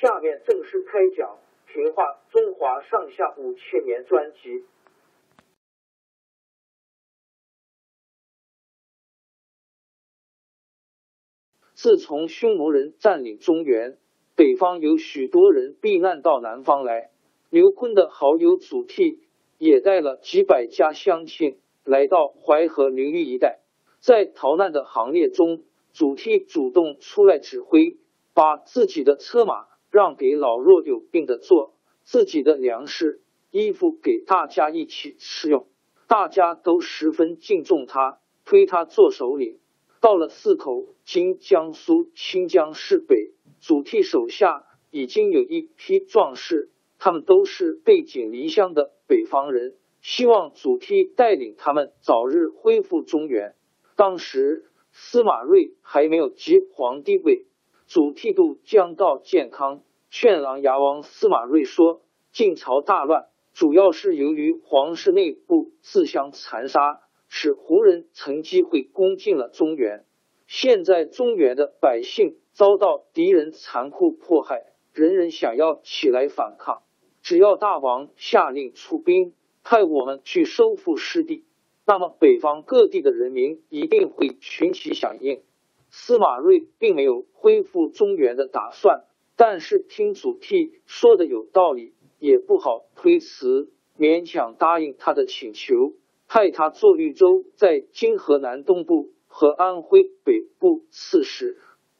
下面正式开讲《平话中华上下五千年》专辑。自从匈奴人占领中原，北方有许多人避难到南方来。刘坤的好友祖逖也带了几百家乡亲来到淮河流域一带，在逃难的行列中。祖逖主动出来指挥，把自己的车马让给老弱有病的坐，自己的粮食衣服给大家一起吃用，大家都十分敬重他，推他做首领。到了四口（今江苏清江市北），祖逖手下已经有一批壮士，他们都是背井离乡的北方人，希望祖逖带领他们早日恢复中原。当时。司马睿还没有即皇帝位，祖逖度将到建康，劝琅琊王司马睿说：“晋朝大乱，主要是由于皇室内部自相残杀，使胡人乘机会攻进了中原。现在中原的百姓遭到敌人残酷迫害，人人想要起来反抗。只要大王下令出兵，派我们去收复失地。”那么，北方各地的人民一定会群起响应。司马睿并没有恢复中原的打算，但是听祖逖说的有道理，也不好推辞，勉强答应他的请求，派他做绿洲，在今河南东部和安徽北部刺史，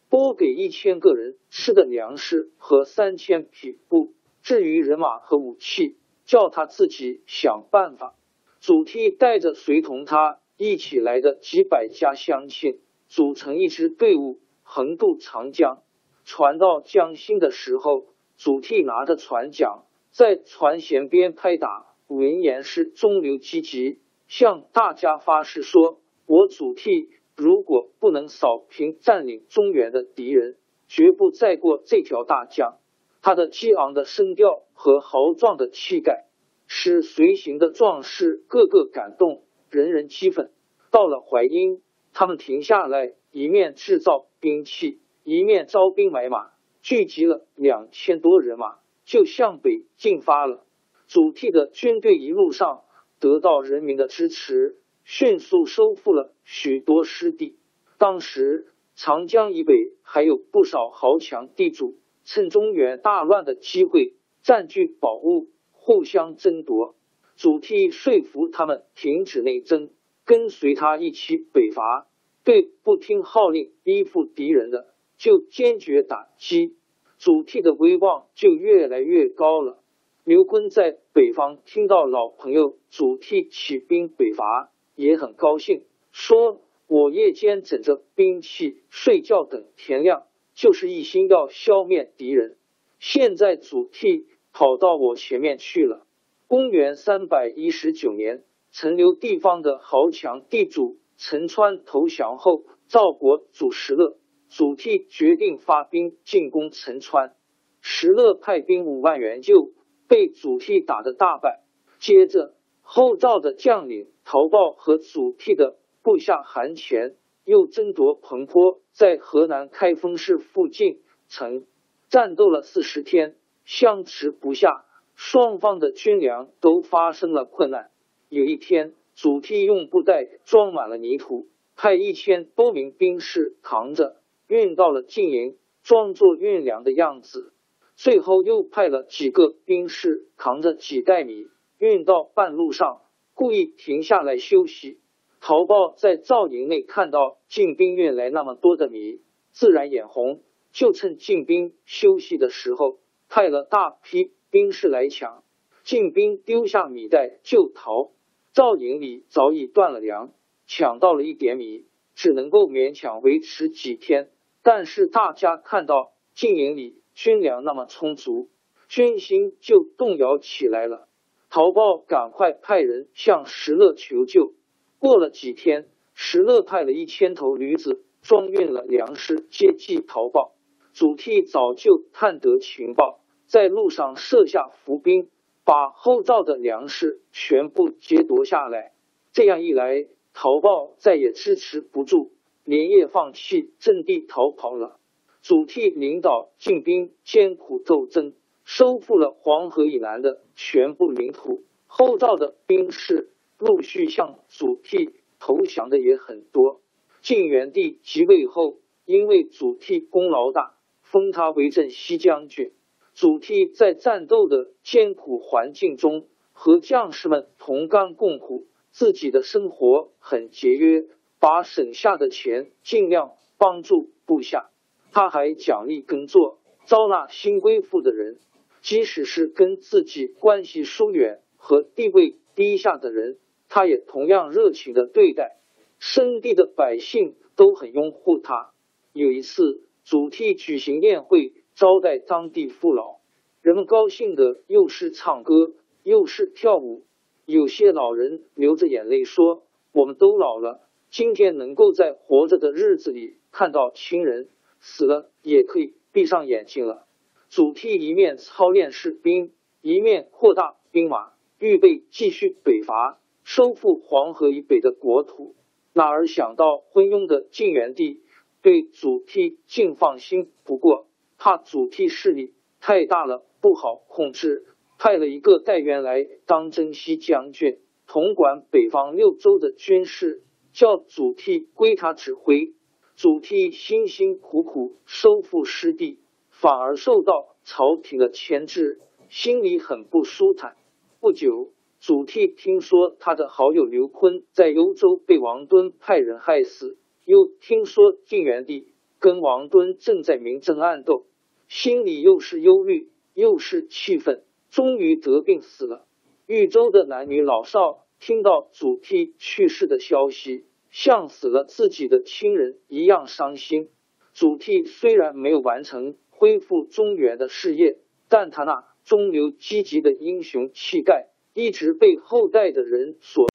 拨给一千个人吃的粮食和三千匹布。至于人马和武器，叫他自己想办法。祖逖带着随同他一起来的几百家乡亲，组成一支队伍，横渡长江。船到江心的时候，祖逖拿着船桨在船舷边拍打，闻言是中流击楫，向大家发誓说：“我祖逖如果不能扫平占领中原的敌人，绝不再过这条大江。”他的激昂的声调和豪壮的气概。使随行的壮士个个感动，人人激愤。到了淮阴，他们停下来，一面制造兵器，一面招兵买马，聚集了两千多人马，就向北进发了。祖逖的军队一路上得到人民的支持，迅速收复了许多失地。当时长江以北还有不少豪强地主，趁中原大乱的机会，占据宝物。互相争夺，祖逖说服他们停止内争，跟随他一起北伐。对不听号令、依附敌人的，就坚决打击。祖逖的威望就越来越高了。刘坤在北方听到老朋友祖逖起兵北伐，也很高兴，说：“我夜间枕着兵器睡觉，等天亮，就是一心要消灭敌人。现在祖逖。”跑到我前面去了。公元三百一十九年，陈留地方的豪强地主陈川投降后，赵国主石勒、祖逖决定发兵进攻陈川。石勒派兵五万援救，被祖逖打得大败。接着，后赵的将领陶豹和祖逖的部下韩虔又争夺彭坡，在河南开封市附近曾战斗了四十天，相持不下，双方的军粮都发生了困难。有一天，祖逖用布袋装满了泥土，派一千多名兵士扛着运到了晋营，装作运粮的样子。最后又派了几个兵士扛着几袋米运到半路上，故意停下来休息。陶豹在赵营内看到晋兵运来那么多的米，自然眼红，就趁晋兵休息的时候，派了大批兵士来抢。晋兵丢下米袋就逃，赵营里早已断了粮，抢到了一点米，只能够勉强维持几天。但是大家看到晋营里。军粮那么充足，军心就动摇起来了。陶豹赶快派人向石勒求救。过了几天，石勒派了一千头驴子装运了粮食接济陶豹。祖逖早就探得情报，在路上设下伏兵，把后赵的粮食全部劫夺下来。这样一来，陶豹再也支持不住，连夜放弃阵地逃跑了。祖逖领导晋兵艰苦斗争，收复了黄河以南的全部领土。后赵的兵士陆续向祖逖投降的也很多。晋元帝即位后，因为祖逖功劳大，封他为镇西将军。祖逖在战斗的艰苦环境中，和将士们同甘共苦，自己的生活很节约，把省下的钱尽量帮助部下。他还奖励耕作，招纳新归附的人，即使是跟自己关系疏远和地位低下的人，他也同样热情的对待。生地的百姓都很拥护他。有一次，祖逖举行宴会招待当地父老，人们高兴的又是唱歌又是跳舞。有些老人流着眼泪说：“我们都老了，今天能够在活着的日子里看到亲人。”死了也可以闭上眼睛了。祖逖一面操练士兵，一面扩大兵马，预备继续北伐，收复黄河以北的国土。哪儿想到昏庸的晋元帝对祖逖竟放心不过，怕祖逖势力太大了不好控制，派了一个代员来当征西将军，统管北方六州的军事，叫祖逖归他指挥。祖逖辛辛苦苦收复失地，反而受到朝廷的牵制，心里很不舒坦。不久，祖逖听说他的好友刘琨在幽州被王敦派人害死，又听说晋元帝跟王敦正在明争暗斗，心里又是忧虑又是气愤，终于得病死了。豫州的男女老少听到祖逖去世的消息。像死了自己的亲人一样伤心。祖逖虽然没有完成恢复中原的事业，但他那中流积极的英雄气概一直被后代的人所。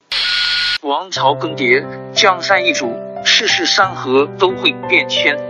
王朝更迭，江山易主，世事山河都会变迁。